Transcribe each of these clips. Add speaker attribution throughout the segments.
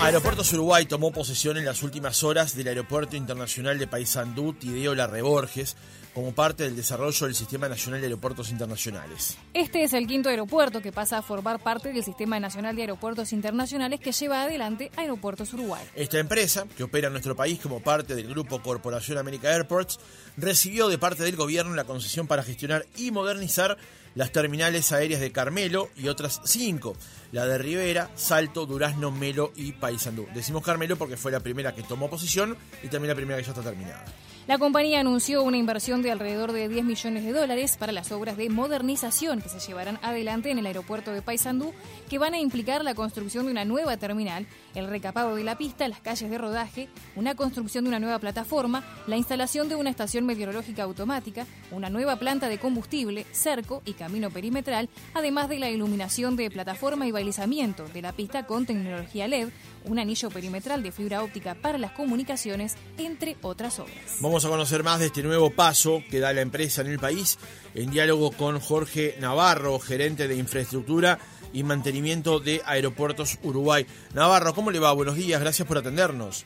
Speaker 1: Aeropuertos Uruguay tomó posesión en las últimas horas del Aeropuerto Internacional de Paysandú Tideo La Reborges como parte del desarrollo del Sistema Nacional de Aeropuertos Internacionales.
Speaker 2: Este es el quinto aeropuerto que pasa a formar parte del Sistema Nacional de Aeropuertos Internacionales que lleva adelante Aeropuertos Uruguay.
Speaker 1: Esta empresa, que opera en nuestro país como parte del grupo Corporación América Airports, recibió de parte del gobierno la concesión para gestionar y modernizar las terminales aéreas de Carmelo y otras cinco, la de Rivera, Salto, Durazno, Melo y Paysandú. Decimos Carmelo porque fue la primera que tomó posición y también la primera que ya está terminada.
Speaker 2: La compañía anunció una inversión de alrededor de 10 millones de dólares para las obras de modernización que se llevarán adelante en el aeropuerto de Paysandú, que van a implicar la construcción de una nueva terminal, el recapado de la pista, las calles de rodaje, una construcción de una nueva plataforma, la instalación de una estación meteorológica automática, una nueva planta de combustible, cerco y camino perimetral, además de la iluminación de plataforma y balizamiento de la pista con tecnología LED, un anillo perimetral de fibra óptica para las comunicaciones, entre otras obras.
Speaker 1: Vamos a conocer más de este nuevo paso que da la empresa en el país en diálogo con Jorge Navarro, gerente de infraestructura y mantenimiento de Aeropuertos Uruguay. Navarro, ¿cómo le va? Buenos días, gracias por atendernos.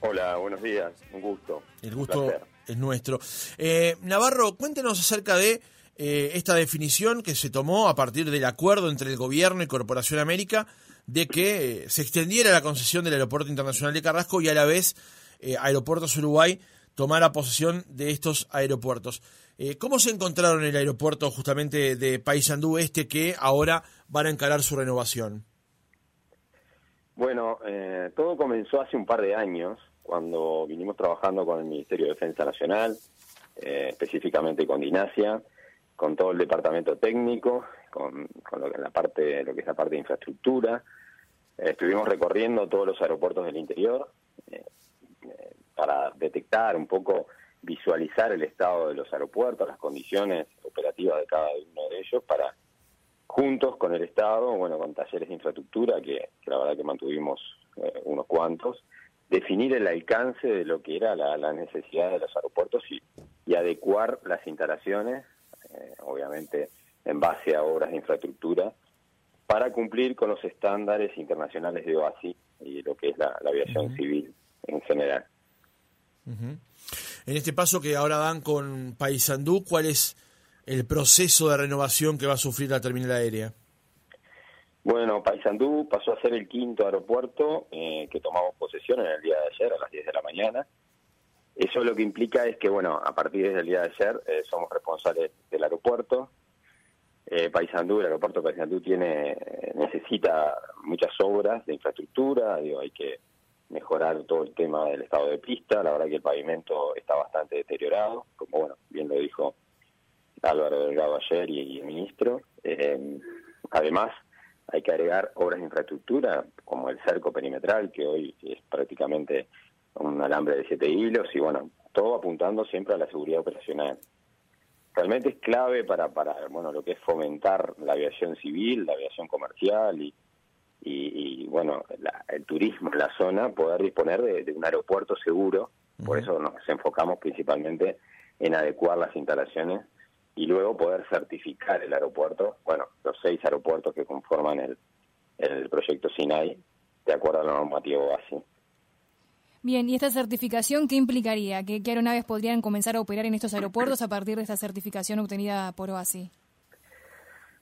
Speaker 3: Hola, buenos días, un gusto.
Speaker 1: El gusto es nuestro. Eh, Navarro, cuéntenos acerca de eh, esta definición que se tomó a partir del acuerdo entre el gobierno y Corporación América de que eh, se extendiera la concesión del Aeropuerto Internacional de Carrasco y a la vez eh, Aeropuertos Uruguay tomara posesión de estos aeropuertos. ¿Cómo se encontraron en el aeropuerto justamente de Paysandú Este que ahora van a encarar su renovación?
Speaker 3: Bueno, todo comenzó hace un par de años cuando vinimos trabajando con el Ministerio de Defensa Nacional, específicamente con Dinasia, con todo el departamento técnico, con, lo, que, la parte, lo que es la parte de infraestructura. Eh, estuvimos recorriendo todos los aeropuertos del interior eh, eh, para detectar un poco, visualizar el estado de los aeropuertos, las condiciones operativas de cada uno de ellos, para juntos con el Estado, bueno, con talleres de infraestructura, que, la verdad que mantuvimos unos cuantos, definir el alcance de lo que era la, necesidad de los aeropuertos y adecuar las instalaciones eh, obviamente en base a obras de infraestructura, para cumplir con los estándares internacionales de OASI y lo que es la, aviación civil en general.
Speaker 1: En este paso que ahora dan con Paysandú, ¿cuál es el proceso de renovación que va a sufrir la terminal aérea?
Speaker 3: Bueno, Paysandú pasó a ser el quinto aeropuerto eh, que tomamos posesión en el día de ayer a las 10 de la mañana. Eso lo que implica es que, bueno, a partir del día de ayer eh, somos responsables del aeropuerto. Eh, Paysandú, el aeropuerto de Paysandú tiene, necesita muchas obras de infraestructura, digo, hay que mejorar todo el tema del estado de pista, la verdad que el pavimento está bastante deteriorado, como bueno, bien lo dijo Álvaro Delgado ayer y, el ministro. Eh, además, hay que agregar obras de infraestructura como el cerco perimetral, que hoy es prácticamente un alambre de siete hilos y bueno, todo apuntando siempre a la seguridad operacional. Realmente es clave para, para bueno, lo que es fomentar la aviación civil, la aviación comercial y, y, bueno, el turismo en la zona, poder disponer de, un aeropuerto seguro. Por eso nos enfocamos principalmente en adecuar las instalaciones y luego poder certificar el aeropuerto, bueno, los seis aeropuertos que conforman el, el proyecto SINAI, de acuerdo a la normativa así.
Speaker 2: Bien, ¿y esta certificación qué implicaría? ¿Qué, aeronaves podrían comenzar a operar en estos aeropuertos a partir de esta certificación obtenida por OASI?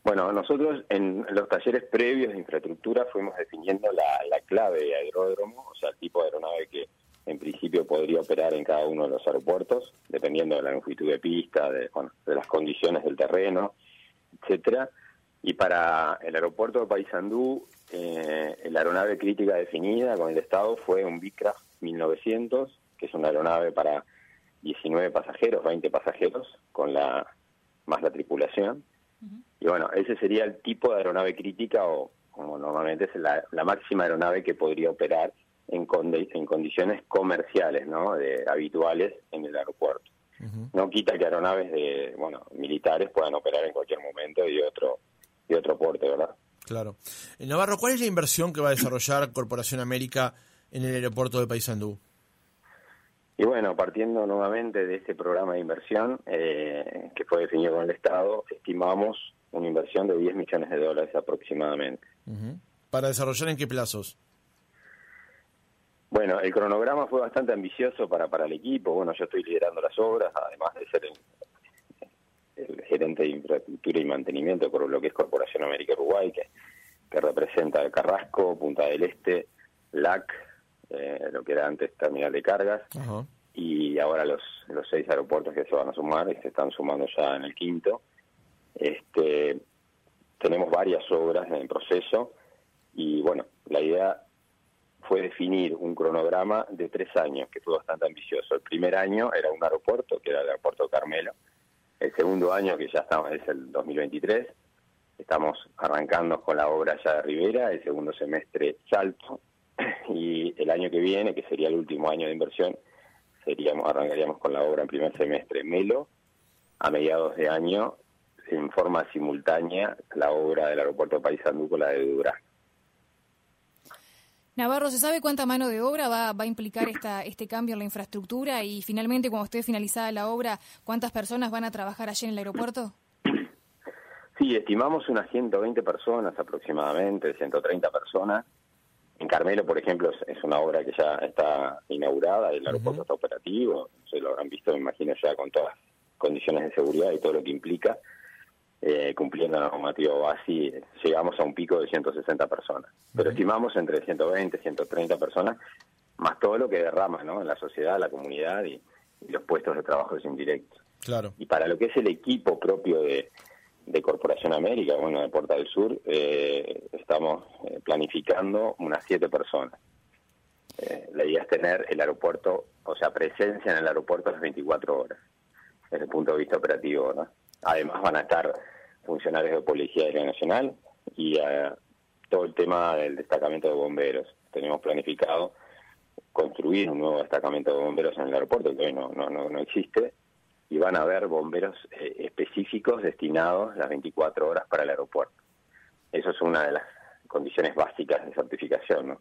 Speaker 3: Bueno, nosotros en los talleres previos de infraestructura fuimos definiendo la, clave de aeródromo, o sea, el tipo de aeronave que en principio podría operar en cada uno de los aeropuertos, dependiendo de la longitud de pista, de, las condiciones del terreno, etcétera. Y para el aeropuerto de Paysandú, eh, la aeronave crítica definida con el Estado fue un Bicraft 1900, que es una aeronave para 19 pasajeros, 20 pasajeros, con la más la tripulación. Y bueno, ese sería el tipo de aeronave crítica o como normalmente es la, máxima aeronave que podría operar en, en condiciones comerciales, ¿no? De, habituales en el aeropuerto. No quita que aeronaves de, bueno, militares puedan operar en cualquier momento y otro y otro puerto, ¿verdad?
Speaker 1: Claro. En Navarro, ¿cuál es la inversión que va a desarrollar Corporación América en el aeropuerto de Paysandú?
Speaker 3: Y bueno, partiendo nuevamente de este programa de inversión eh, que fue definido con el Estado, estimamos una inversión de 10 millones de dólares aproximadamente.
Speaker 1: ¿Para desarrollar en qué plazos?
Speaker 3: Bueno, el cronograma fue bastante ambicioso para, para el equipo. Bueno, yo estoy liderando las obras, además de ser el, gerente de infraestructura y mantenimiento por lo que es Corporación América Uruguay, que, que representa Carrasco, Punta del Este, LAC, eh, lo que era antes terminal de cargas, y ahora los, los seis aeropuertos que se van a sumar y se están sumando ya en el quinto. Este, tenemos varias obras en proceso y bueno, la idea fue definir un cronograma de tres años, que fue bastante ambicioso. El primer año era un aeropuerto, que era el aeropuerto Carmelo. El segundo año, que ya estamos, es el 2023, estamos arrancando con la obra ya de Rivera, el segundo semestre Salto, y el año que viene, que sería el último año de inversión, seríamos arrancaríamos con la obra en primer semestre Melo, a mediados de año, en forma simultánea, la obra del aeropuerto de Paysandú con la de Durazno.
Speaker 2: Navarro, ¿se sabe cuánta mano de obra va, va a implicar esta, este cambio en la infraestructura? Y finalmente, cuando esté finalizada la obra, ¿cuántas personas van a trabajar allí en el aeropuerto?
Speaker 3: Sí, estimamos unas 120 personas aproximadamente, 130 personas. En Carmelo, por ejemplo, es una obra que ya está inaugurada, el aeropuerto está operativo, se lo habrán visto, me imagino, ya con todas las condiciones de seguridad y todo lo que implica eh, cumpliendo la normativa base, llegamos a un pico de 160 personas. Pero estimamos entre 120 y 130 personas, más todo lo que derrama ¿no? en la sociedad, la comunidad y, los puestos de trabajo indirectos.
Speaker 1: Claro.
Speaker 3: Y para lo que es el equipo propio de, Corporación América, bueno, de Puerta del Sur, eh, estamos planificando unas siete personas. Eh, la idea es tener el aeropuerto, o sea, presencia en el aeropuerto las 24 horas, desde el punto de vista operativo, ¿no? Además van a estar funcionarios de Policía Aérea Nacional y eh, todo el tema del destacamento de bomberos. Tenemos planificado construir un nuevo destacamento de bomberos en el aeropuerto, que hoy no, no, no, existe, y van a haber bomberos eh, específicos destinados las 24 horas para el aeropuerto. Eso es una de las condiciones básicas de certificación, ¿no?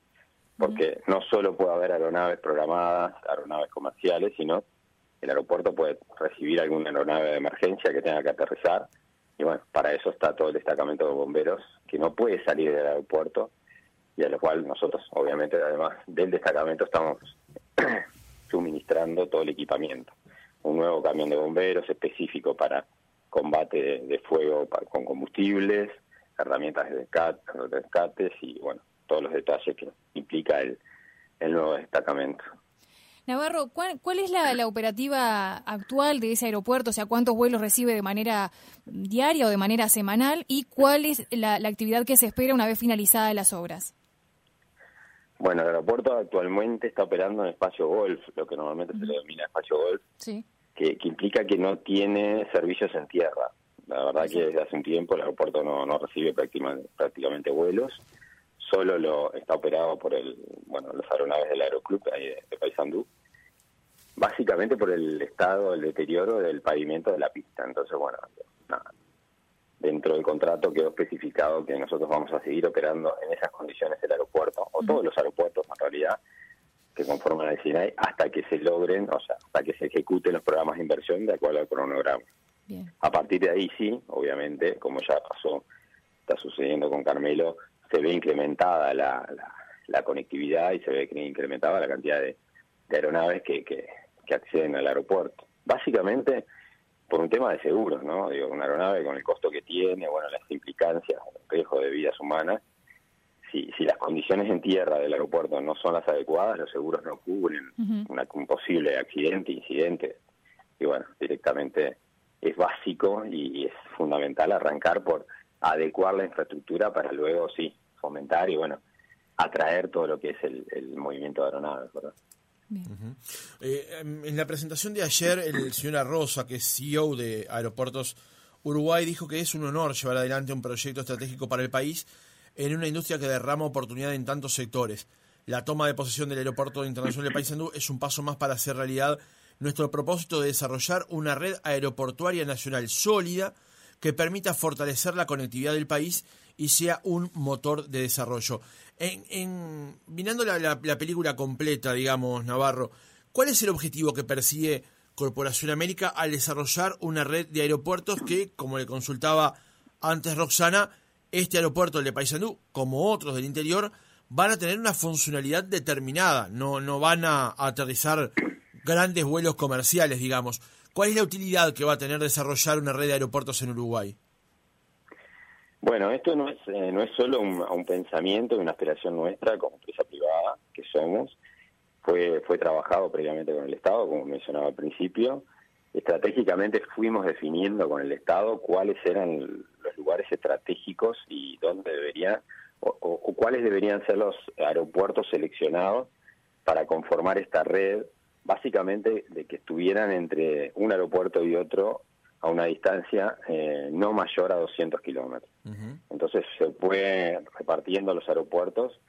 Speaker 3: Porque no solo puede haber aeronaves programadas, aeronaves comerciales, sino el aeropuerto puede recibir alguna aeronave de emergencia que tenga que aterrizar. Y bueno, para eso está todo el destacamento de bomberos que no puede salir del aeropuerto y a lo cual nosotros, obviamente, además del destacamento, estamos suministrando todo el equipamiento. Un nuevo camión de bomberos específico para combate de, fuego con combustibles, herramientas de rescates y, bueno, todos los detalles que implica el, el nuevo destacamento.
Speaker 2: Navarro, ¿cuál, es la, operativa actual de ese aeropuerto? O sea, ¿cuántos vuelos recibe de manera diaria o de manera semanal? ¿Y cuál es la, actividad que se espera una vez finalizadas las obras?
Speaker 3: Bueno, el aeropuerto actualmente está operando en espacio golf, lo que normalmente se le denomina espacio golf, que, implica que no tiene servicios en tierra. La verdad que desde hace un tiempo el aeropuerto no, recibe prácticamente, prácticamente vuelos. Solo lo está operado por el bueno los aeronaves del aeroclub de, de Paysandú. Básicamente por el estado el deterioro del pavimento de la pista. Entonces bueno dentro del contrato quedó especificado que nosotros vamos a seguir operando en esas condiciones el aeropuerto o todos los aeropuertos en realidad que conforman el SINAI hasta que se logren o sea hasta que se ejecuten los programas de inversión de acuerdo al cronograma a partir de ahí sí obviamente como ya pasó está sucediendo con Carmelo se ve incrementada la, la, conectividad y se ve incrementada la cantidad de, aeronaves que, que, acceden al aeropuerto. Básicamente por un tema de seguros, ¿no? Digo, una aeronave con el costo que tiene, bueno, las implicancias, el riesgo de vidas humanas, si, si las condiciones en tierra del aeropuerto no son las adecuadas, los seguros no cubren un posible accidente, incidente, y bueno, directamente es básico y es fundamental arrancar por adecuar la infraestructura para luego, sí, fomentar y, bueno, atraer todo lo que es el, movimiento de aeronaves, ¿verdad?
Speaker 1: Eh, en la presentación de ayer, el señor Rosa, que es CEO de Aeropuertos Uruguay, dijo que es un honor llevar adelante un proyecto estratégico para el país en una industria que derrama oportunidad en tantos sectores. La toma de posesión del Aeropuerto Internacional de Paysandú es un paso más para hacer realidad nuestro propósito de desarrollar una red aeroportuaria nacional sólida que permita fortalecer la conectividad del país y sea un motor de desarrollo. En, en mirando la, película completa, digamos, Navarro, ¿cuál es el objetivo que persigue Corporación América al desarrollar una red de aeropuertos que, como le consultaba antes Roxana, este aeropuerto, el de Paysandú, como otros del interior, van a tener una funcionalidad determinada, no, no van a, aterrizar grandes vuelos comerciales, digamos. ¿Cuál es la utilidad que va a tener desarrollar una red de aeropuertos en Uruguay?
Speaker 3: Bueno, esto no es, eh, no es solo un, un pensamiento, una aspiración nuestra como empresa privada que somos. Fue, fue trabajado previamente con el Estado, como mencionaba al principio. Estratégicamente fuimos definiendo con el Estado cuáles eran los lugares estratégicos y dónde deberían, o cuáles deberían ser los aeropuertos seleccionados para conformar esta red, básicamente de que estuvieran entre un aeropuerto y otro a una distancia eh, no mayor a 200 kilómetros. Entonces se fue repartiendo los aeropuertos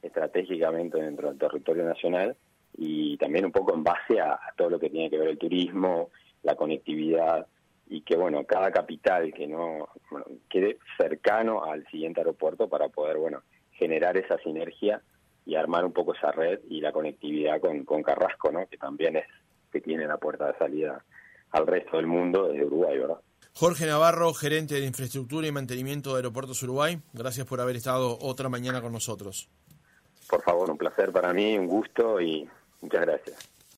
Speaker 3: estratégicamente dentro del territorio nacional y también un poco en base a, todo lo que tiene que ver el turismo, la conectividad y que bueno cada capital que no quede cercano al siguiente aeropuerto para poder bueno generar esa sinergia y armar un poco esa red y la conectividad con, con Carrasco, ¿no? que también es que tiene la puerta de salida al resto del mundo de Uruguay, ¿verdad?
Speaker 1: Jorge Navarro, gerente de infraestructura y mantenimiento de Aeropuertos Uruguay, gracias por haber estado otra mañana con nosotros.
Speaker 3: Por favor, un placer para mí, un gusto y muchas gracias.